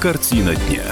Картина дня.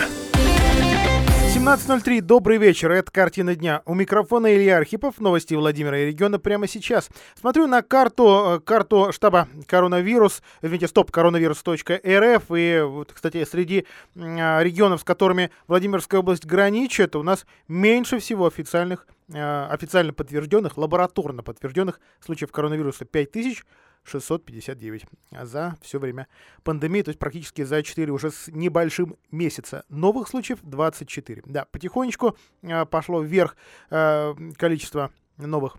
17.03. Добрый вечер. Это «Картина дня». У микрофона Илья Архипов. Новости Владимира и региона прямо сейчас. Смотрю на карту, э, карту штаба коронавирус, извините, стоп, коронавирус.рф. И, вот, кстати, среди э, регионов, с которыми Владимирская область граничит, у нас меньше всего официальных, э, официально подтвержденных, лабораторно подтвержденных случаев коронавируса 5000. 659 за все время пандемии, то есть практически за 4 уже с небольшим месяца. Новых случаев 24. Да, потихонечку э, пошло вверх э, количество новых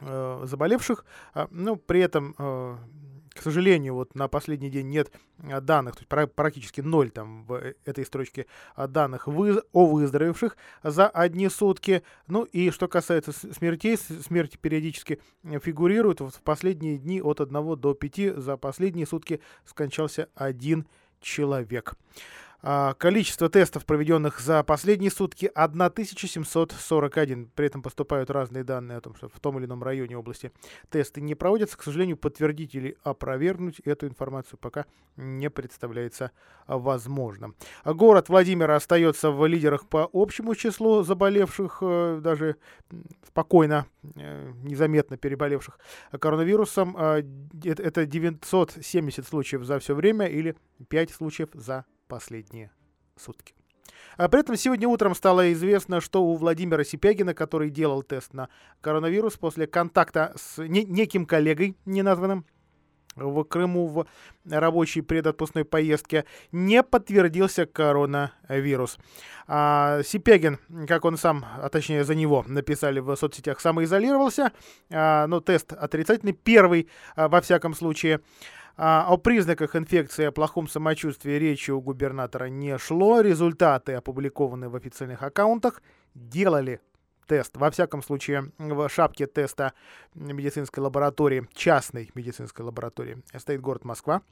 э, заболевших, но при этом к сожалению, вот на последний день нет а, данных, то есть практически ноль там в э, этой строчке а, данных о выздоровевших за одни сутки. Ну и что касается смертей, смерти периодически э, фигурируют. Вот в последние дни от 1 до 5 за последние сутки скончался один человек. А, количество тестов, проведенных за последние сутки, 1741. При этом поступают разные данные о том, что в том или ином районе области тесты не проводятся. К сожалению, подтвердить или опровергнуть эту информацию пока не представляется возможным. Город Владимир остается в лидерах по общему числу заболевших, э, даже спокойно, э, незаметно переболевших коронавирусом. А, это 970 случаев за все время или 5 случаев за последние сутки. А при этом сегодня утром стало известно, что у Владимира Сипягина, который делал тест на коронавирус после контакта с не, неким коллегой неназванным в Крыму в рабочей предотпускной поездке, не подтвердился коронавирус. А Сипягин, как он сам, а точнее за него написали в соцсетях, самоизолировался, а, но тест отрицательный, первый а, во всяком случае. А, о признаках инфекции, о плохом самочувствии речи у губернатора не шло. Результаты, опубликованные в официальных аккаунтах, делали тест. Во всяком случае, в шапке теста медицинской лаборатории, частной медицинской лаборатории, стоит город Москва.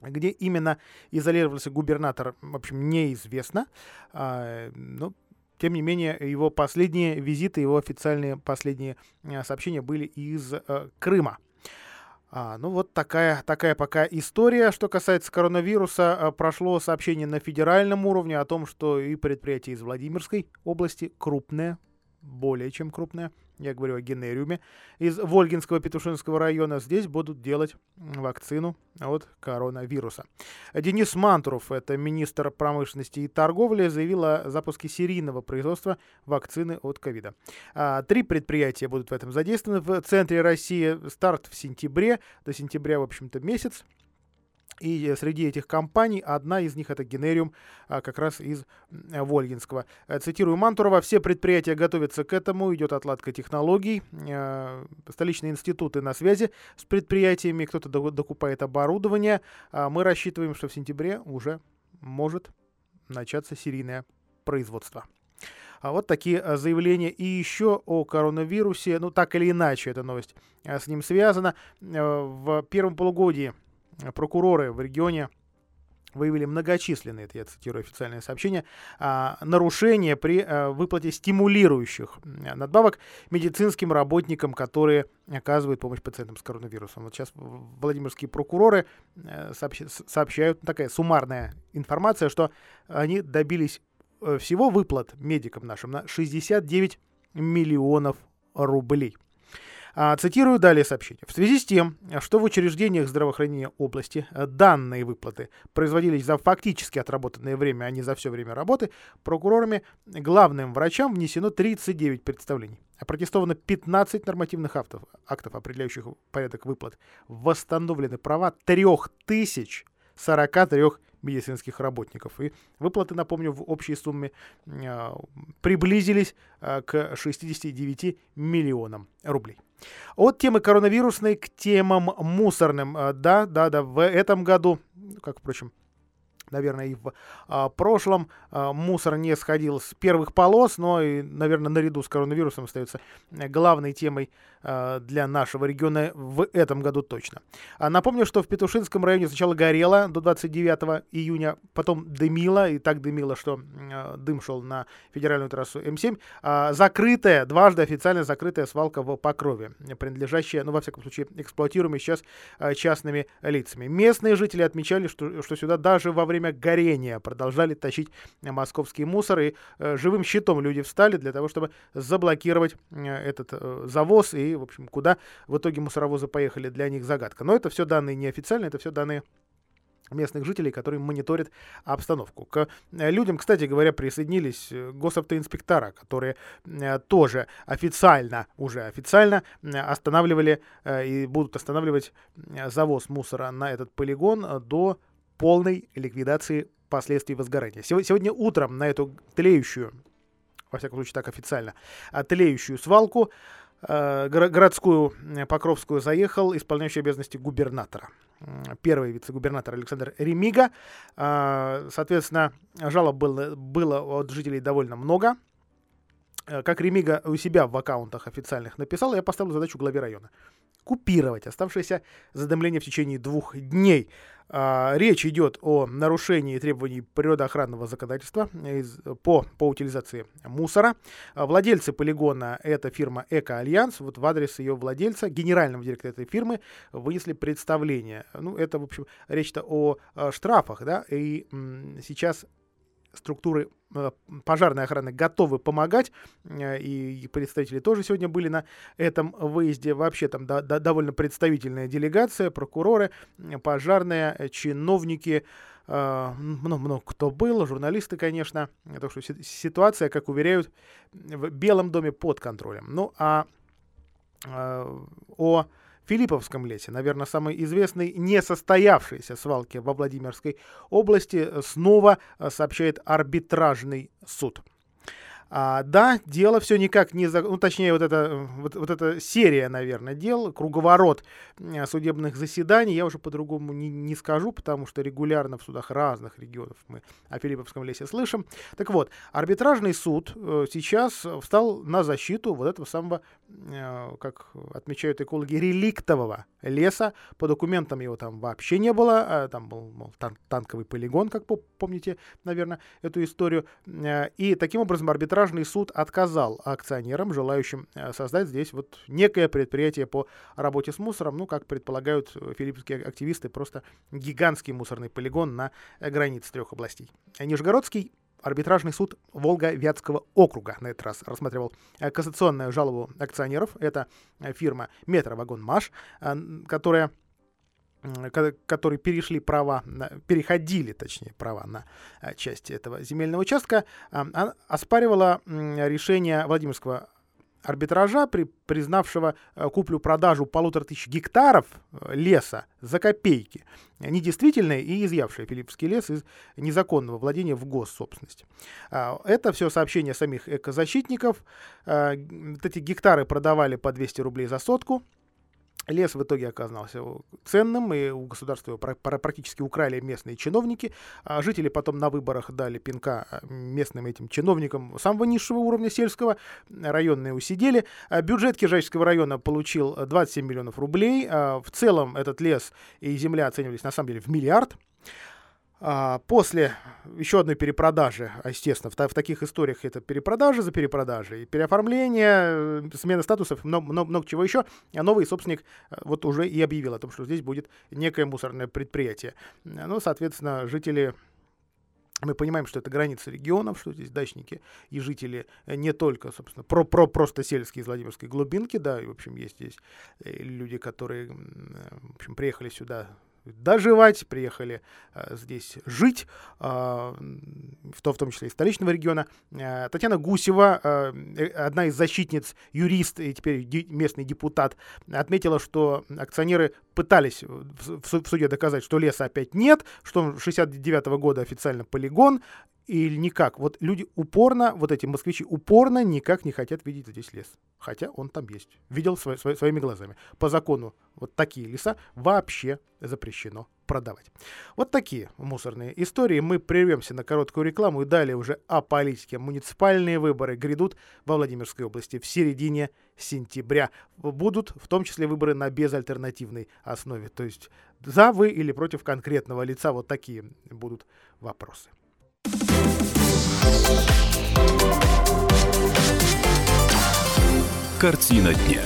Где именно изолировался губернатор, в общем, неизвестно. А, ну, тем не менее, его последние визиты, его официальные последние а, сообщения были из э, Крыма. А, ну вот такая, такая пока история. Что касается коронавируса, а, прошло сообщение на федеральном уровне о том, что и предприятие из Владимирской области крупное, более чем крупное, я говорю о генериуме, из Вольгинского Петушинского района. Здесь будут делать вакцину от коронавируса. Денис Мантуров, это министр промышленности и торговли, заявил о запуске серийного производства вакцины от ковида. А, три предприятия будут в этом задействованы. В центре России старт в сентябре, до сентября, в общем-то, месяц. И среди этих компаний одна из них это Генериум, а, как раз из Вольгинского. Э, цитирую Мантурова, все предприятия готовятся к этому, идет отладка технологий, э, столичные институты на связи с предприятиями, кто-то докупает оборудование. А мы рассчитываем, что в сентябре уже может начаться серийное производство. А вот такие э, заявления. И еще о коронавирусе, ну так или иначе эта новость с ним связана. В первом полугодии прокуроры в регионе выявили многочисленные, это я цитирую официальное сообщение, а, нарушения при а, выплате стимулирующих надбавок медицинским работникам, которые оказывают помощь пациентам с коронавирусом. Вот сейчас Владимирские прокуроры э, сообщают, такая суммарная информация, что они добились э, всего выплат медикам нашим на 69 миллионов рублей. А, цитирую далее сообщение. В связи с тем, что в учреждениях здравоохранения области э, данные выплаты производились за фактически отработанное время, а не за все время работы, прокурорами главным врачам внесено 39 представлений. Опротестовано 15 нормативных актов, актов определяющих порядок выплат. Восстановлены права 3043 медицинских работников. И выплаты, напомню, в общей сумме э, приблизились э, к 69 миллионам рублей. От темы коронавирусной к темам мусорным. Э, да, да, да, в этом году, как, впрочем, наверное, и в а, прошлом а, мусор не сходил с первых полос, но и, наверное, наряду с коронавирусом остается главной темой а, для нашего региона в этом году точно. А, напомню, что в Петушинском районе сначала горело до 29 июня, потом дымило, и так дымило, что а, дым шел на федеральную трассу М7. А, закрытая, дважды официально закрытая свалка в Покрове, принадлежащая, ну, во всяком случае, эксплуатируемая сейчас а, частными лицами. Местные жители отмечали, что, что сюда даже во время время горения продолжали тащить московский мусор, и живым щитом люди встали для того, чтобы заблокировать этот завоз, и, в общем, куда в итоге мусоровозы поехали, для них загадка. Но это все данные неофициальные, это все данные местных жителей, которые мониторят обстановку. К э, людям, кстати говоря, присоединились э, госавтоинспектора, которые э, тоже официально, уже официально останавливали и будут останавливать завоз мусора на этот полигон до полной ликвидации последствий возгорания. Сегодня утром на эту тлеющую, во всяком случае так официально, тлеющую свалку городскую Покровскую заехал исполняющий обязанности губернатора первый вице-губернатор Александр Ремига. А, соответственно, жалоб было, было от жителей довольно много. Э, как Ремига у себя в аккаунтах официальных написал, я поставил задачу главе района купировать оставшееся задымление в течение двух дней. А, речь идет о нарушении требований природоохранного законодательства из, по, по утилизации мусора. А, владельцы полигона — это фирма «Эко-Альянс». Вот в адрес ее владельца, генерального директора этой фирмы, вынесли представление. Ну, это, в общем, речь-то о, о штрафах, да, и м, сейчас структуры э, пожарной охраны готовы помогать, э, и представители тоже сегодня были на этом выезде. Вообще там да, да, довольно представительная делегация, прокуроры, пожарные, э, чиновники, много, много кто был, журналисты, конечно. Так что ситуация, как уверяют, в Белом доме под контролем. Ну а о Филипповском лесе, наверное, самой известной несостоявшейся свалки во Владимирской области, снова э, сообщает арбитражный суд. А, да, дело все никак не... За... Ну, точнее, вот эта, вот, вот эта серия, наверное, дел, круговорот судебных заседаний, я уже по-другому не, не скажу, потому что регулярно в судах разных регионов мы о Филипповском лесе слышим. Так вот, арбитражный суд э, сейчас встал на защиту вот этого самого, э, как отмечают экологи, реликтового леса. По документам его там вообще не было, а там был мол, тан танковый полигон, как помните, наверное, эту историю. Э, и таким образом арбитраж арбитражный суд отказал акционерам, желающим э, создать здесь вот некое предприятие по работе с мусором, ну, как предполагают филиппинские активисты, просто гигантский мусорный полигон на границе трех областей. Нижегородский арбитражный суд Волга-Вятского округа на этот раз рассматривал э, кассационную жалобу акционеров. Это э, фирма Метровагон Маш, которая которые перешли права, переходили, точнее, права на э, часть этого земельного участка, а, оспаривала решение Владимирского арбитража, при, признавшего куплю-продажу полутора тысяч гектаров э, леса за копейки, недействительное и изъявшее Филиппский лес из незаконного владения в госсобственность. А, это все сообщения самих экозащитников. Эти гектары продавали по 200 рублей за сотку, Лес в итоге оказался ценным, и у государства его практически украли местные чиновники. А жители потом на выборах дали пинка а, местным этим чиновникам самого низшего уровня сельского. Районные усидели. А бюджет Киржачского района получил 27 миллионов рублей. В целом этот лес и земля оценивались на самом деле в миллиард. А, после еще одной перепродажи, а, естественно, в, в таких историях это перепродажа за перепродажей, переоформление, э, смена статусов, много, много, много чего еще, а новый собственник э, вот уже и объявил о том, что здесь будет некое мусорное предприятие. Ну, соответственно, жители мы понимаем, что это граница регионов, что здесь дачники и жители э, не только, собственно, про, про просто сельские из Владимирской глубинки, да, и, в общем, есть здесь люди, которые, в общем, приехали сюда доживать, приехали э, здесь жить, э, в, то, в том числе и столичного региона. Э, Татьяна Гусева, э, э одна из защитниц, юрист и теперь местный депутат, отметила, что акционеры пытались в, в суде доказать, что леса опять нет, что 69 -го года официально полигон, или никак. Вот люди упорно, вот эти москвичи упорно никак не хотят видеть здесь лес. Хотя он там есть. Видел сво сво своими глазами. По закону вот такие леса вообще запрещено продавать. Вот такие мусорные истории. Мы прервемся на короткую рекламу и далее уже о политике. Муниципальные выборы грядут во Владимирской области в середине сентября. Будут в том числе выборы на безальтернативной основе. То есть за вы или против конкретного лица. Вот такие будут вопросы. Картина дня.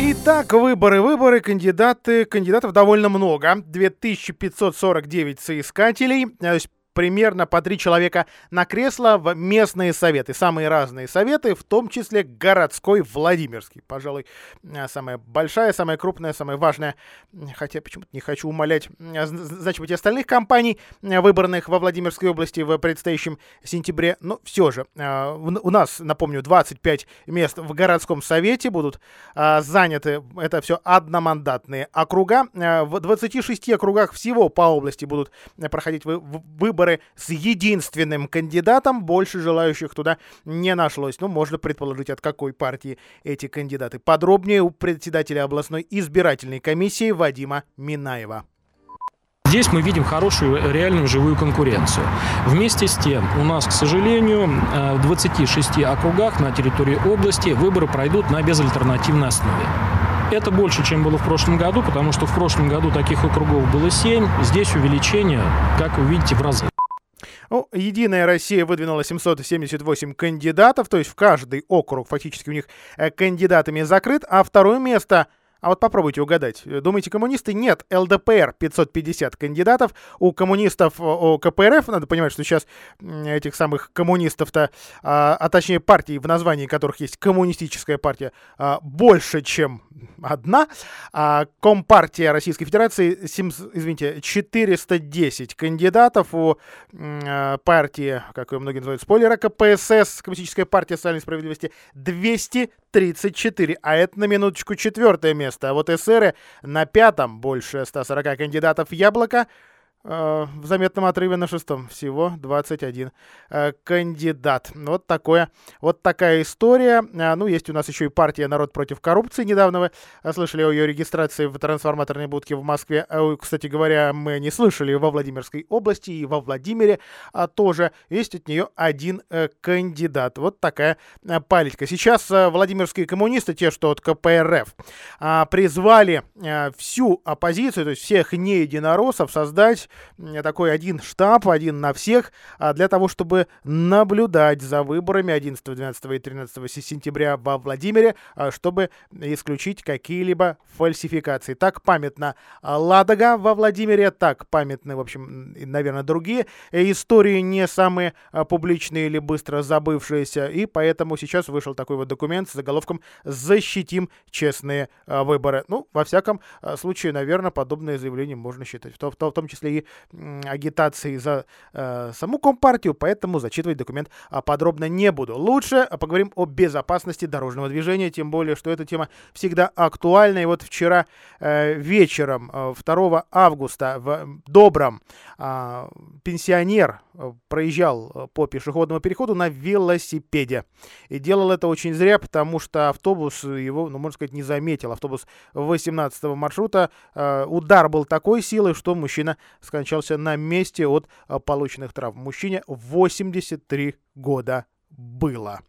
Итак, выборы, выборы, кандидаты, кандидатов довольно много. 2549 соискателей, примерно по три человека на кресло в местные советы. Самые разные советы, в том числе городской Владимирский. Пожалуй, э, самая большая, самая крупная, самая важная. Хотя почему-то не хочу умолять э, значимость остальных компаний, э, выбранных во Владимирской области в предстоящем сентябре. Но все же, у нас, напомню, 25 мест в городском совете будут заняты. Это все одномандатные округа. В 26 округах всего по области будут проходить выборы выборы с единственным кандидатом. Больше желающих туда не нашлось. Ну, можно предположить, от какой партии эти кандидаты. Подробнее у председателя областной избирательной комиссии Вадима Минаева. Здесь мы видим хорошую реальную живую конкуренцию. Вместе с тем, у нас, к сожалению, э, в 26 округах на территории области выборы пройдут на безальтернативной основе. Это больше, чем было в прошлом году, потому что в прошлом году таких округов было 7. Здесь увеличение, как вы видите, в разы. Ну, Единая Россия выдвинула 778 кандидатов, то есть в каждый округ фактически у них э, кандидатами закрыт, а второе место – а вот попробуйте угадать. Думаете, коммунисты? Нет. ЛДПР 550 кандидатов. У коммунистов, у КПРФ, надо понимать, что сейчас этих самых коммунистов-то, а, а точнее партий, в названии которых есть коммунистическая партия, а, больше, чем одна. А Компартия Российской Федерации, 7, извините, 410 кандидатов. У а, партии, как ее многие называют, спойлера, КПСС, Коммунистическая партия социальной справедливости, 234. А это на минуточку четвертое место место. А вот эсеры на пятом больше 140 кандидатов яблоко. Э, в заметном отрыве на шестом всего 21 э, кандидат. Вот, такое, вот такая история. А, ну, есть у нас еще и партия «Народ против коррупции». Недавно вы э, слышали о ее регистрации в трансформаторной будке в Москве. Кстати говоря, мы не слышали во Владимирской области и во Владимире а тоже. Есть от нее один кандидат. Вот такая политика. Сейчас владимирские коммунисты, те, что от КПРФ, призвали всю оппозицию, то есть всех не единороссов, создать такой один штаб, один на всех, а, для того, чтобы наблюдать за выборами 11, 12 и 13 сентября во Владимире, а, чтобы исключить какие-либо фальсификации. Так памятна Ладога во Владимире, так памятны, в общем, наверное, другие истории не самые а, публичные или быстро забывшиеся, и поэтому сейчас вышел такой вот документ с заголовком «Защитим честные выборы». Ну, во всяком случае, наверное, подобное заявление можно считать, в том, в том числе и агитации за э, саму Компартию, поэтому зачитывать документ а, подробно не буду. Лучше а, поговорим о безопасности дорожного движения, тем более, что эта тема всегда актуальна. И вот вчера э, вечером, 2 э, августа, в Добром э, пенсионер проезжал э, по пешеходному переходу на велосипеде. И делал это очень зря, потому что автобус его, ну, можно сказать, не заметил. Автобус 18 маршрута. Э, удар был такой силы, что мужчина скончался на месте от а, полученных травм. Мужчине 83 года было.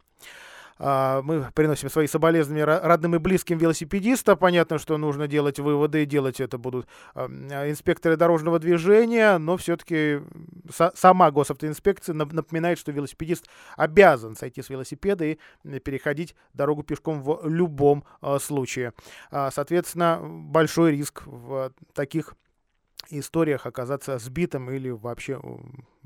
А, мы приносим свои соболезнования родным и близким велосипедиста. Понятно, что нужно делать выводы, делать это будут а, инспекторы дорожного движения, но все-таки сама госавтоинспекция напоминает, что велосипедист обязан сойти с велосипеда и переходить дорогу пешком в любом случае. Соответственно, большой риск в таких историях оказаться сбитым или вообще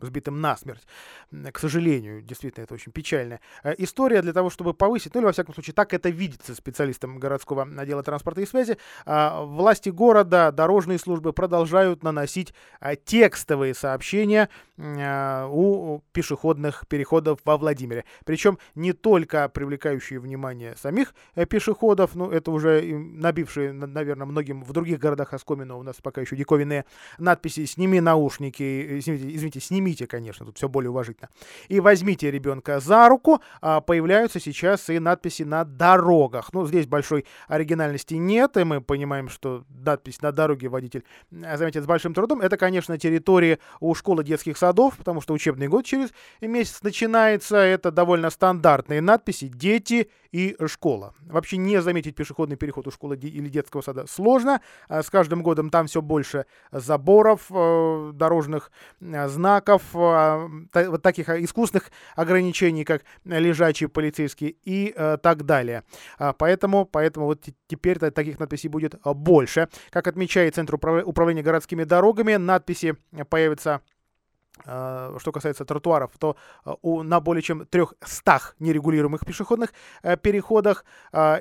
сбитым насмерть. К сожалению, действительно, это очень печальная э, история для того, чтобы повысить, ну или во всяком случае, так это видится специалистам городского отдела транспорта и связи. А, власти города, дорожные службы продолжают наносить а, текстовые сообщения а, у пешеходных переходов во Владимире. Причем не только привлекающие внимание самих э, пешеходов, ну это уже набившие, наверное, многим в других городах оскомину, у нас пока еще диковинные надписи «Сними наушники», извините, извините «Сними возьмите, конечно, тут все более уважительно, и возьмите ребенка за руку, а, появляются сейчас и надписи на дорогах. Ну, здесь большой оригинальности нет, и мы понимаем, что надпись на дороге водитель а, заметит с большим трудом. Это, конечно, территория у школы детских садов, потому что учебный год через месяц начинается. Это довольно стандартные надписи «Дети» и «Школа». Вообще не заметить пешеходный переход у школы или детского сада сложно. А, с каждым годом там все больше заборов, э, дорожных знаков, сроков, вот таких искусственных ограничений, как лежачие полицейские и так далее. Поэтому, поэтому вот теперь таких надписей будет больше. Как отмечает Центр управления городскими дорогами, надписи появятся Э, что касается тротуаров, то э, у, на более чем 300 нерегулируемых пешеходных э, переходах,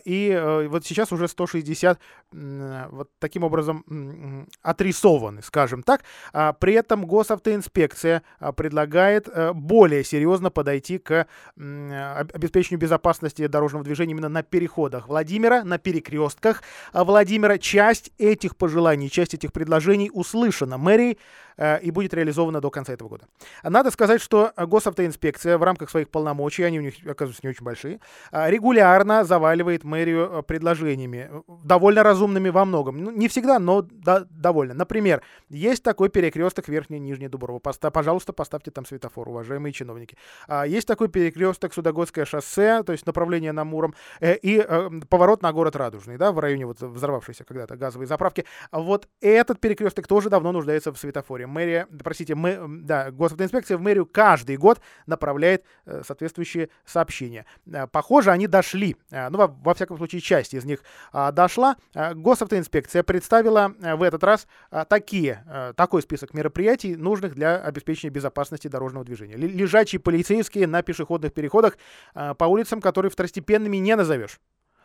и вот сейчас уже 160 вот таким образом отрисованы, скажем так. А при этом госавтоинспекция предлагает более серьезно подойти к обеспечению безопасности дорожного движения именно на переходах Владимира, на перекрестках Владимира. Часть этих пожеланий, часть этих предложений услышана мэрией и будет реализована до конца этого года. Надо сказать, что госавтоинспекция в рамках своих полномочий, они у них, оказывается, не очень большие, а, регулярно заваливает мэрию э, предложениями, э, довольно разумными во многом. Ну, не всегда, но да, довольно. Например, есть такой перекресток Верхняя Нижняя Дуброва. Поста, пожалуйста, поставьте там светофор, уважаемые чиновники. А, есть такой перекресток Судогодское шоссе, то есть направление на Муром, э, и поворот на город Радужный, да, в районе вот взорвавшейся когда-то газовой заправки. Вот этот перекресток тоже давно нуждается в светофоре. Мэрия, простите, мы, да, да, госавтоинспекция в мэрию каждый год направляет э, соответствующие сообщения. Э, похоже, они дошли. Э, ну, во, во всяком случае, часть из них э, дошла. Госавтоинспекция представила в этот раз такие, такой список мероприятий, нужных для обеспечения безопасности дорожного движения. Лежачие полицейские на пешеходных переходах по улицам, которые второстепенными не назовешь.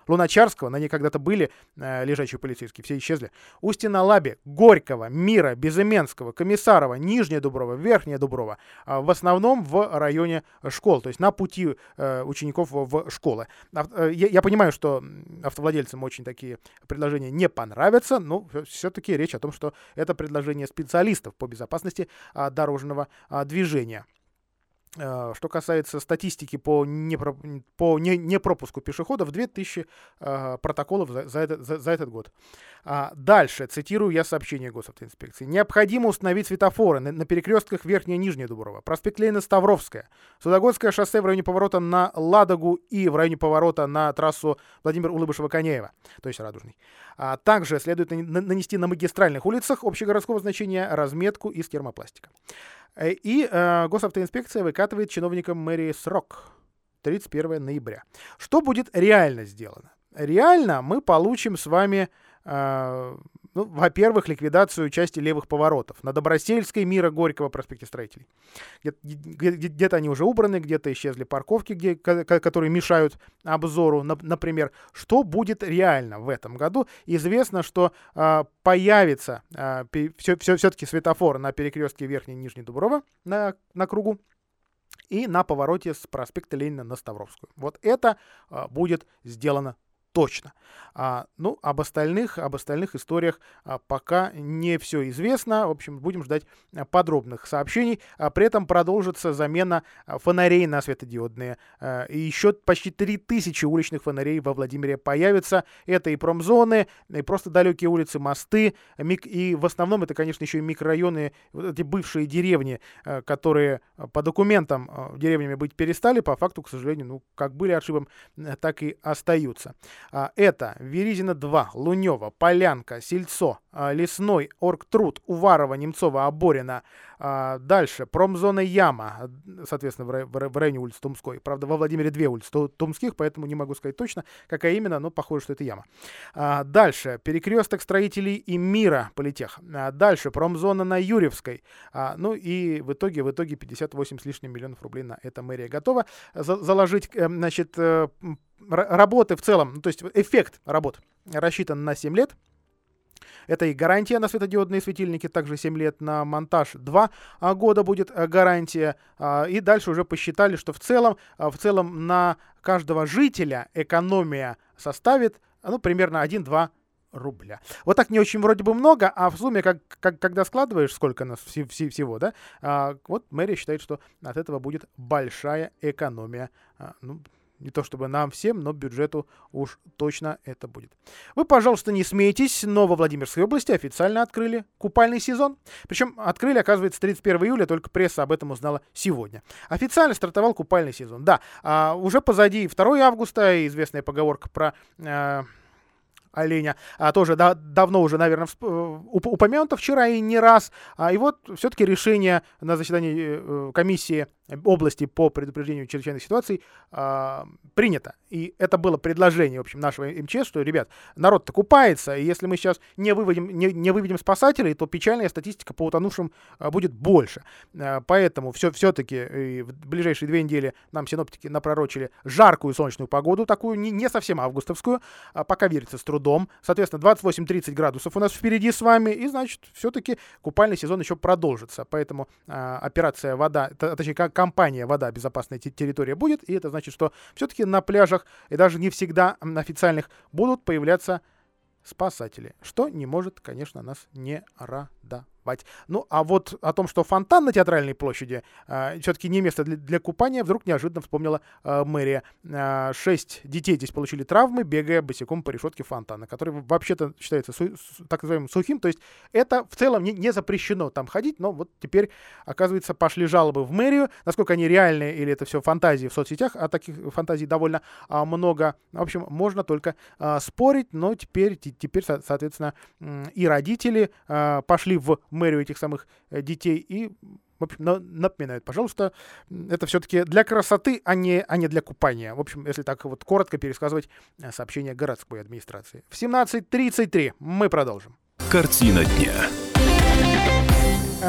Луначарского, на ней когда-то были э, лежачие полицейские, все исчезли. Устина-Лаби, Горького, Мира, Безыменского, Комиссарова, Нижняя Дуброва, Верхняя Дуброва. Э, в основном в районе школ, то есть на пути э, учеников в, школы. Э, я, я понимаю, что автовладельцам очень такие предложения не понравятся, но все-таки речь о том, что это предложение специалистов по безопасности э, дорожного э, движения. Э, что касается статистики по, непро, по не, непропуску пешеходов, 2000 э, протоколов за, за, этот, за, за этот год. А дальше, цитирую я сообщение госавтоинспекции. Необходимо установить светофоры на, на перекрестках Верхняя и Нижняя Дуброва, проспект Ленина Ставровская, Судогодское шоссе в районе поворота на Ладогу и в районе поворота на трассу Владимир Улыбышева-Конеева, то есть Радужный. А также следует нанести на магистральных улицах общегородского значения разметку из термопластика. Э, и э, госавтоинспекция выкатывает чиновникам мэрии срок 31 ноября. Что будет реально сделано? Реально мы получим с вами э, ну, во-первых, ликвидацию части левых поворотов на Добросельской, Мира, Горького проспекте Строителей. Где-то они уже убраны, где-то исчезли парковки, где, которые мешают обзору. Например, что будет реально в этом году? Известно, что э, появится э, все, все, все-таки светофор на перекрестке Верхней и Нижней Дуброва на, на кругу и на повороте с проспекта Ленина на Ставровскую. Вот это э, будет сделано точно. А, ну, об остальных, об остальных историях а, пока не все известно. В общем, будем ждать а, подробных сообщений. А, при этом продолжится замена а, фонарей на светодиодные. А, и еще почти 3000 уличных фонарей во Владимире появится. Это и промзоны, и просто далекие улицы, мосты. Мик... И в основном это, конечно, еще и микрорайоны, вот эти бывшие деревни, а, которые по документам деревнями быть перестали, по факту, к сожалению, ну, как были отшибом, так и остаются. А, это Веризина 2, Лунева, Полянка, Сельцо, Лесной, Оргтруд, Уварова, Немцова, Оборина. А, дальше промзона Яма, соответственно, в районе улицы Тумской. Правда, во Владимире две улицы Тумских, поэтому не могу сказать точно, какая именно, но похоже, что это Яма. Дальше перекресток строителей и мира политех. Дальше промзона на Юрьевской. Ну и в итоге, в итоге 58 с лишним миллионов рублей на это мэрия готова заложить, э, значит, э, работы в целом, ну, то есть эффект работ рассчитан на 7 лет. Это и гарантия на светодиодные светильники, также 7 лет на монтаж 2 а, года будет э, гарантия. А, и дальше уже посчитали, что в целом, а, в целом на каждого жителя экономия составит ну, примерно 1-2 рубля. Вот так не очень вроде бы много, а в сумме, как, как, когда складываешь, сколько нас вс- вс- всего, да, а, вот мэрия считает, что от этого будет большая экономия. А, ну, не то чтобы нам всем, но бюджету уж точно это будет. Вы, пожалуйста, не смейтесь, но во Владимирской области официально открыли купальный сезон. Причем открыли, оказывается, 31 июля, только пресса об этом узнала сегодня. Официально стартовал купальный сезон. Да, а, уже позади 2 августа, известная поговорка про... А, оленя, а, тоже да, давно уже, наверное, упомянуто вчера и не раз. А, и вот все-таки решение на заседании комиссии области по предупреждению чрезвычайных ситуаций э, принято. И это было предложение, в общем, нашего МЧС, что, ребят, народ-то купается, и если мы сейчас не выведем, не, не выведем спасателей, то печальная статистика по утонувшим э, будет больше. Э, поэтому все, все-таки в ближайшие две недели нам синоптики напророчили жаркую солнечную погоду, такую не, не совсем августовскую, а пока верится с трудом. Соответственно, 28-30 градусов у нас впереди с вами, и, значит, все-таки купальный сезон еще продолжится. Поэтому э, операция «Вода», точнее, как компания «Вода. Безопасная территория» будет, и это значит, что все-таки на пляжах и даже не всегда официальных будут появляться спасатели, что не может, конечно, нас не радовать купать. Ну, а вот о том, что фонтан на Театральной площади э, а, все-таки не место для, для купания, вдруг неожиданно вспомнила э, мэрия. Э, шесть детей здесь получили травмы, бегая босиком по решетке фонтана, который вообще-то считается су- так называемым сухим. То есть это в целом не, не запрещено там ходить, но вот теперь, оказывается, пошли жалобы в мэрию. Насколько они реальные или это все фантазии в соцсетях, а таких фантазий довольно а, много. В общем, можно только а, спорить, но теперь, теперь соответственно, и родители а, пошли в мэрию этих самых э, детей и в общем, напоминают, пожалуйста, это все-таки для красоты, а не, а не для купания. В общем, если так вот коротко пересказывать э, сообщение городской администрации. В 17.33 мы продолжим. Картина дня.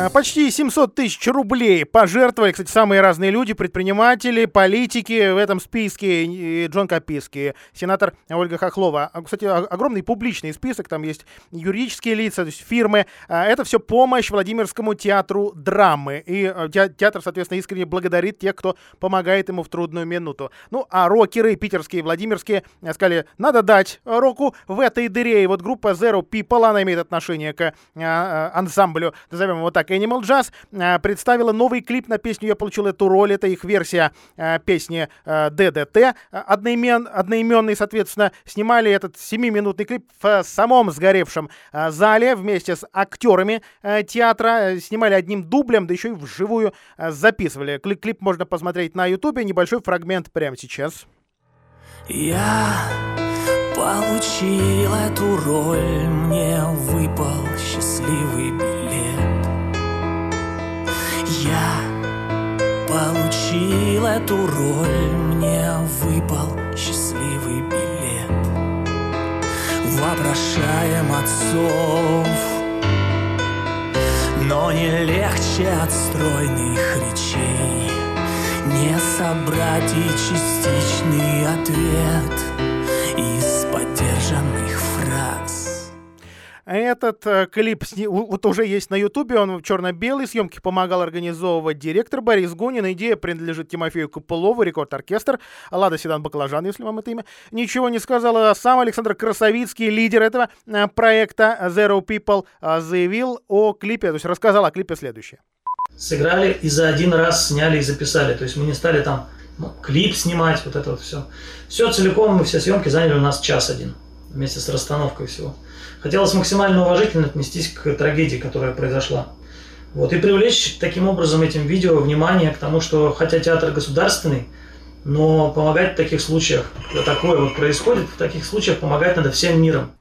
Э, почти 700 тысяч рублей пожертвовали, кстати, самые разные люди, предприниматели, политики. В этом списке Джон Каписки, сенатор Ольга Хохлова. А, кстати, огромный публичный список, там есть юридические лица, то есть фирмы. А, это все помощь Владимирскому театру драмы. И э, театр, соответственно, искренне благодарит тех, кто помогает ему в трудную минуту. Ну, а рокеры питерские, владимирские э, сказали, надо дать року в этой дыре. И вот группа Zero People, она имеет отношение к ансамблю, назовем его так, так, Animal Jazz э, представила новый клип на песню «Я получил эту роль». Это их версия э, песни э, ДДТ. Одноимен, одноименный, соответственно, снимали этот 7-минутный клип в самом сгоревшем зале вместе с актерами театра. Снимали одним дублем, да еще и вживую записывали. Клип, клип можно посмотреть на ютубе. Небольшой фрагмент прямо сейчас. Я получил эту роль, мне выпал счастливый билет. Получил эту роль, мне выпал счастливый билет. Вопрошаем отцов, но не легче от стройных речей Не собрать и частичный ответ из поддержанных фраз. Этот э, клип сни... вот уже есть на Ютубе, он черно-белый, съемки помогал организовывать директор Борис Гунин. Идея принадлежит Тимофею Копылову, рекорд-оркестр, Лада Седан Баклажан, если вам это имя ничего не сказала. Сам Александр Красовицкий, лидер этого э, проекта Zero People, э, заявил о клипе, то есть рассказал о клипе следующее. Сыграли и за один раз сняли и записали. То есть мы не стали там ну, клип снимать, вот это вот все. Все целиком, мы все съемки заняли у нас час один, вместе с расстановкой всего. Хотелось максимально уважительно отнестись к трагедии, которая произошла. Вот, и привлечь таким образом этим видео внимание к тому, что хотя театр государственный, но помогать в таких случаях, когда такое вот происходит, в таких случаях помогать надо всем миром.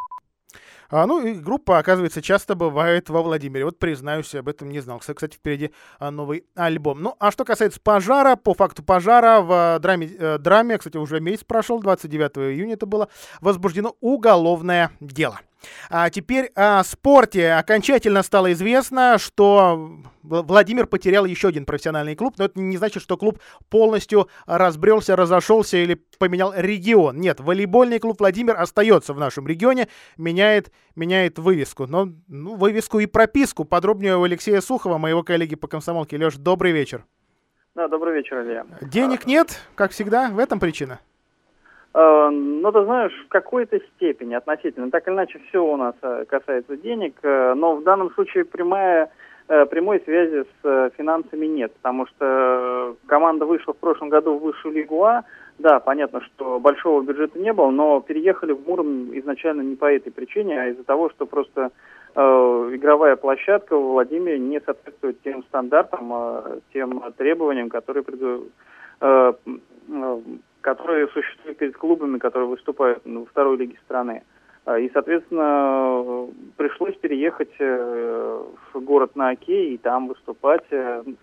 А, ну и группа, оказывается, часто бывает во Владимире. Вот признаюсь, об этом не знал. Кстати, впереди а, новый альбом. Ну, а что касается пожара, по факту пожара в а, драме, э, драме, кстати, уже месяц прошел, 29 июня это было, возбуждено уголовное дело. А теперь о спорте. Окончательно стало известно, что Владимир потерял еще один профессиональный клуб, но это не значит, что клуб полностью разбрелся, разошелся или поменял регион. Нет, волейбольный клуб Владимир остается в нашем регионе, меняет, меняет вывеску. Но ну, вывеску и прописку подробнее у Алексея Сухова, моего коллеги по комсомолке. Леш, добрый вечер. Да, добрый вечер, Илья. Денег нет, как всегда, в этом причина? Э, ну, ты знаешь, в какой-то степени относительно. Так или иначе, все у нас э, касается денег, э, но в данном случае прямая, прямой связи с финансами нет, потому что команда вышла в прошлом году в высшую лигу А. Да, понятно, что большого бюджета не было, но переехали в Муром изначально не по этой причине, а из-за того, что просто игровая площадка в Владимире не соответствует тем стандартам, тем требованиям, которые преду, которые существуют перед клубами, которые выступают во второй лиге страны. И, соответственно, пришлось переехать в город на Оке и там выступать.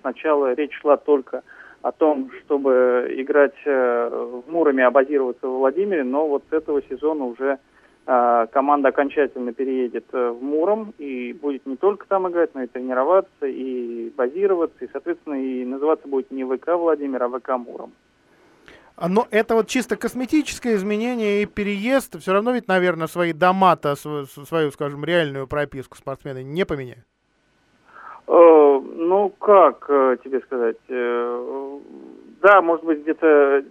Сначала речь шла только о том, чтобы играть в Муроме, а базироваться в Владимире, но вот с этого сезона уже а, команда окончательно переедет э, в Муром и будет не только там играть, но и тренироваться, и базироваться, и, соответственно, и называться будет не ВК Владимир, а ВК Муром. А, но это вот чисто косметическое изменение и переезд, все равно ведь, наверное, свои дома-то, свою, скажем, реальную прописку спортсмены не поменяют. Э, ну, как э, тебе сказать? Да, может быть, где-то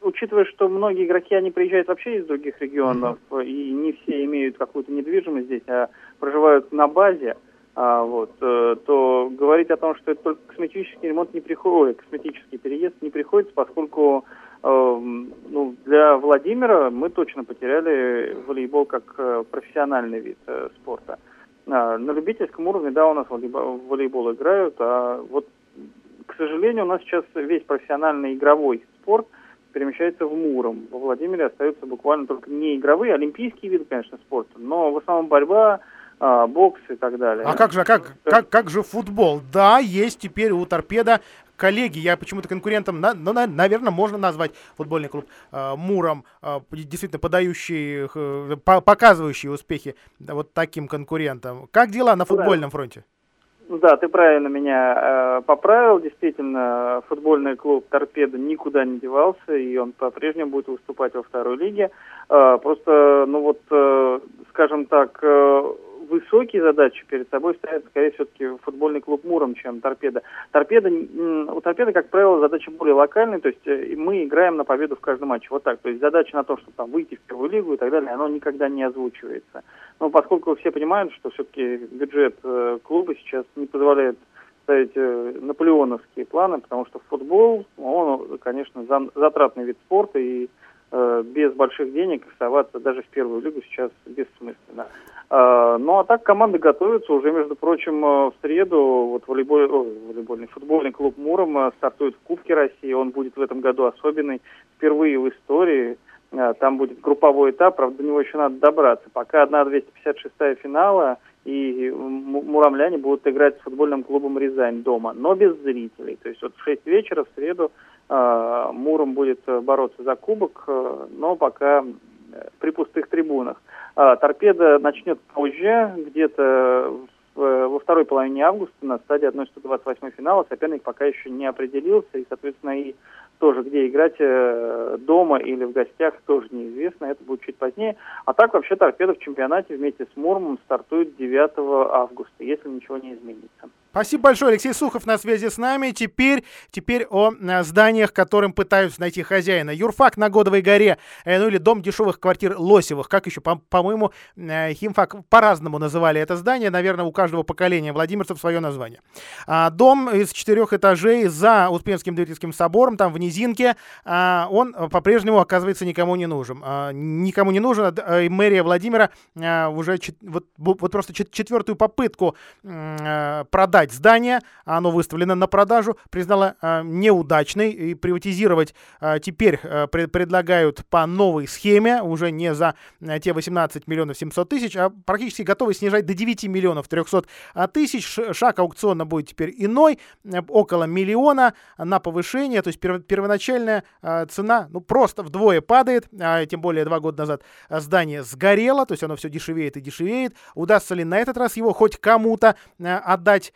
учитывая, что многие игроки, они приезжают вообще из других регионов, mm-hmm. и не все имеют какую-то недвижимость здесь, а проживают на базе, а, вот, э, то говорить о том, что это только косметический ремонт не приходит, косметический переезд не приходится, поскольку э, ну, для Владимира мы точно потеряли волейбол как э, профессиональный вид э, спорта. А, на любительском уровне, да, у нас волейбол, волейбол играют, а вот, к сожалению, у нас сейчас весь профессиональный игровой спорт – перемещается в Муром. Во Владимире остаются буквально только не игровые, олимпийские виды, конечно, спорта, но в основном борьба, а, бокс и так далее. А как же, как, как, как же футбол? Да, есть теперь у торпеда коллеги, я почему-то конкурентом, на, ну, на, наверное, можно назвать футбольный клуб э, Муром, э, действительно подающий, э, по, показывающий успехи да, вот таким конкурентам. Как дела на футбольном фронте? Да, ты правильно меня э, поправил. Действительно, футбольный клуб «Торпеда» никуда не девался, и он по-прежнему будет выступать во второй лиге. Э, просто, ну вот, э, скажем так, э, высокие задачи перед собой ставит, скорее, все-таки футбольный клуб «Муром», чем «Торпеда». «Торпеда», у «Торпеды», как правило, задача более локальная, то есть э, мы играем на победу в каждом матче. Вот так. То есть задача на то, чтобы там выйти в первую лигу и так далее, оно никогда не озвучивается. Но поскольку все понимают, что все-таки бюджет э, клуба сейчас не позволяет ставить э, наполеоновские планы, потому что футбол, он, конечно, затратный вид спорта, и без больших денег оставаться даже в первую лигу сейчас бессмысленно. Э, ну а так команды готовятся уже, между прочим, э, в среду вот волейбол, о, волейбольный футбольный клуб Муром э, стартует в Кубке России. Он будет в этом году особенный, впервые в истории. Там будет групповой этап, правда, до него еще надо добраться. Пока одна 256 финала, и муромляне будут играть с футбольным клубом Рязань дома, но без зрителей. То есть вот в 6 вечера в среду э, Муром будет бороться за кубок, э, но пока при пустых трибунах. Торпеда начнет позже, где-то во второй половине августа на стадии 1-128 финала. Соперник пока еще не определился, и, соответственно, и тоже где играть э, дома или в гостях тоже неизвестно, это будет чуть позднее. А так вообще торпеда в чемпионате вместе с Мурмом стартует 9 августа, если ничего не изменится. Спасибо большое, Алексей Сухов на связи с нами. Теперь, теперь о э, зданиях, которым пытаются найти хозяина. Юрфак на Годовой горе, э, ну или дом дешевых квартир Лосевых, как еще, по- по-моему, э, Химфак по-разному называли это здание. Наверное, у каждого поколения владимирцев свое название. А, дом из четырех этажей за Успенским Дмитриевским собором, там в низинке, а, он по-прежнему оказывается никому не нужен. А, никому не нужен. А, мэрия Владимира уже вот, вот просто четвертую попытку продать продать здание, оно выставлено на продажу, признала э, неудачной и приватизировать э, теперь э, пред, предлагают по новой схеме, уже не за э, те 18 миллионов 700 тысяч, а практически готовы снижать до 9 миллионов 300 тысяч. Шаг аукциона будет теперь иной, э, около миллиона на повышение, то есть перв, первоначальная э, цена ну просто вдвое падает, а, тем более два года назад здание сгорело, то есть оно все дешевеет и дешевеет. Удастся ли на этот раз его хоть кому-то э, отдать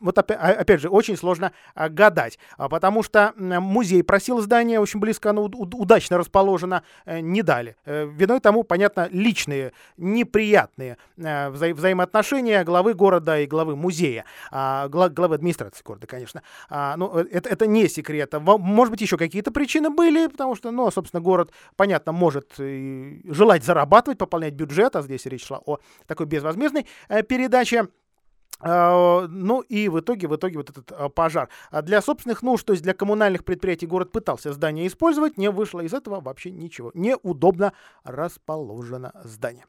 вот опять, а, опять же, очень сложно а, гадать, а, потому что музей просил здание, очень близко оно удачно расположено, э, не дали. Э, виной тому, понятно, личные, неприятные э, вза взаимоотношения главы города и главы музея, главы администрации города, конечно. Ну, это, это не секрет. Может быть, еще какие-то причины были, потому что, ну, собственно, город, понятно, может желать зарабатывать, пополнять бюджет, а здесь речь шла о такой безвозмездной передаче. А, ну и в итоге, в итоге вот этот а, пожар. А для собственных нужд, то есть для коммунальных предприятий город пытался здание использовать, не вышло из этого вообще ничего. Неудобно расположено здание.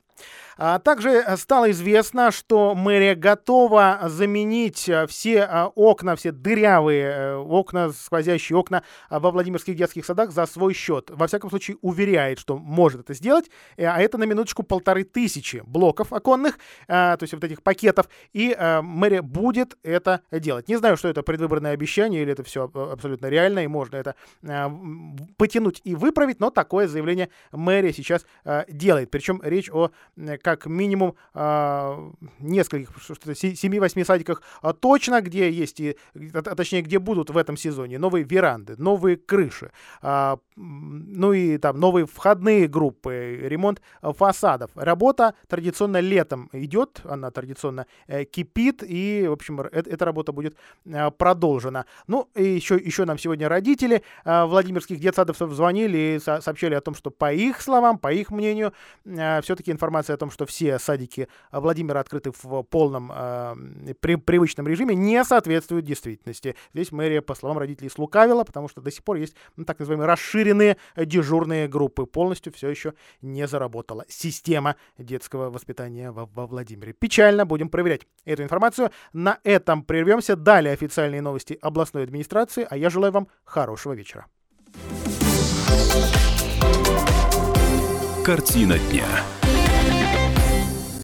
А также стало известно, что мэрия готова заменить все окна, все дырявые окна, сквозящие окна во Владимирских детских садах за свой счет. Во всяком случае, уверяет, что может это сделать. А это на минуточку полторы тысячи блоков оконных, то есть вот этих пакетов. И мэрия будет это делать. Не знаю, что это предвыборное обещание или это все абсолютно реально, и можно это потянуть и выправить, но такое заявление мэрия сейчас делает. Причем речь о как минимум э, нескольких, 7-8 садиках э, точно, где есть, и, а, точнее, где будут в этом сезоне новые веранды, новые крыши, э, ну и там новые входные группы, ремонт фасадов. Работа традиционно летом идет, она традиционно э, кипит, и, в общем, э, эта работа будет э, продолжена. Ну, и еще, еще нам сегодня родители э, Владимирских детсадовцев звонили и со сообщали о том, что по их словам, по их мнению, э, все-таки информация о том, что все садики Владимира открыты в полном э, при, привычном режиме, не соответствуют действительности. Здесь мэрия, по словам родителей, слукавила, потому что до сих пор есть ну, так называемые расширенные дежурные группы. Полностью все еще не заработала система детского воспитания во, во Владимире. Печально, будем проверять эту информацию. На этом прервемся. Далее официальные новости областной администрации, а я желаю вам хорошего вечера. Картина дня.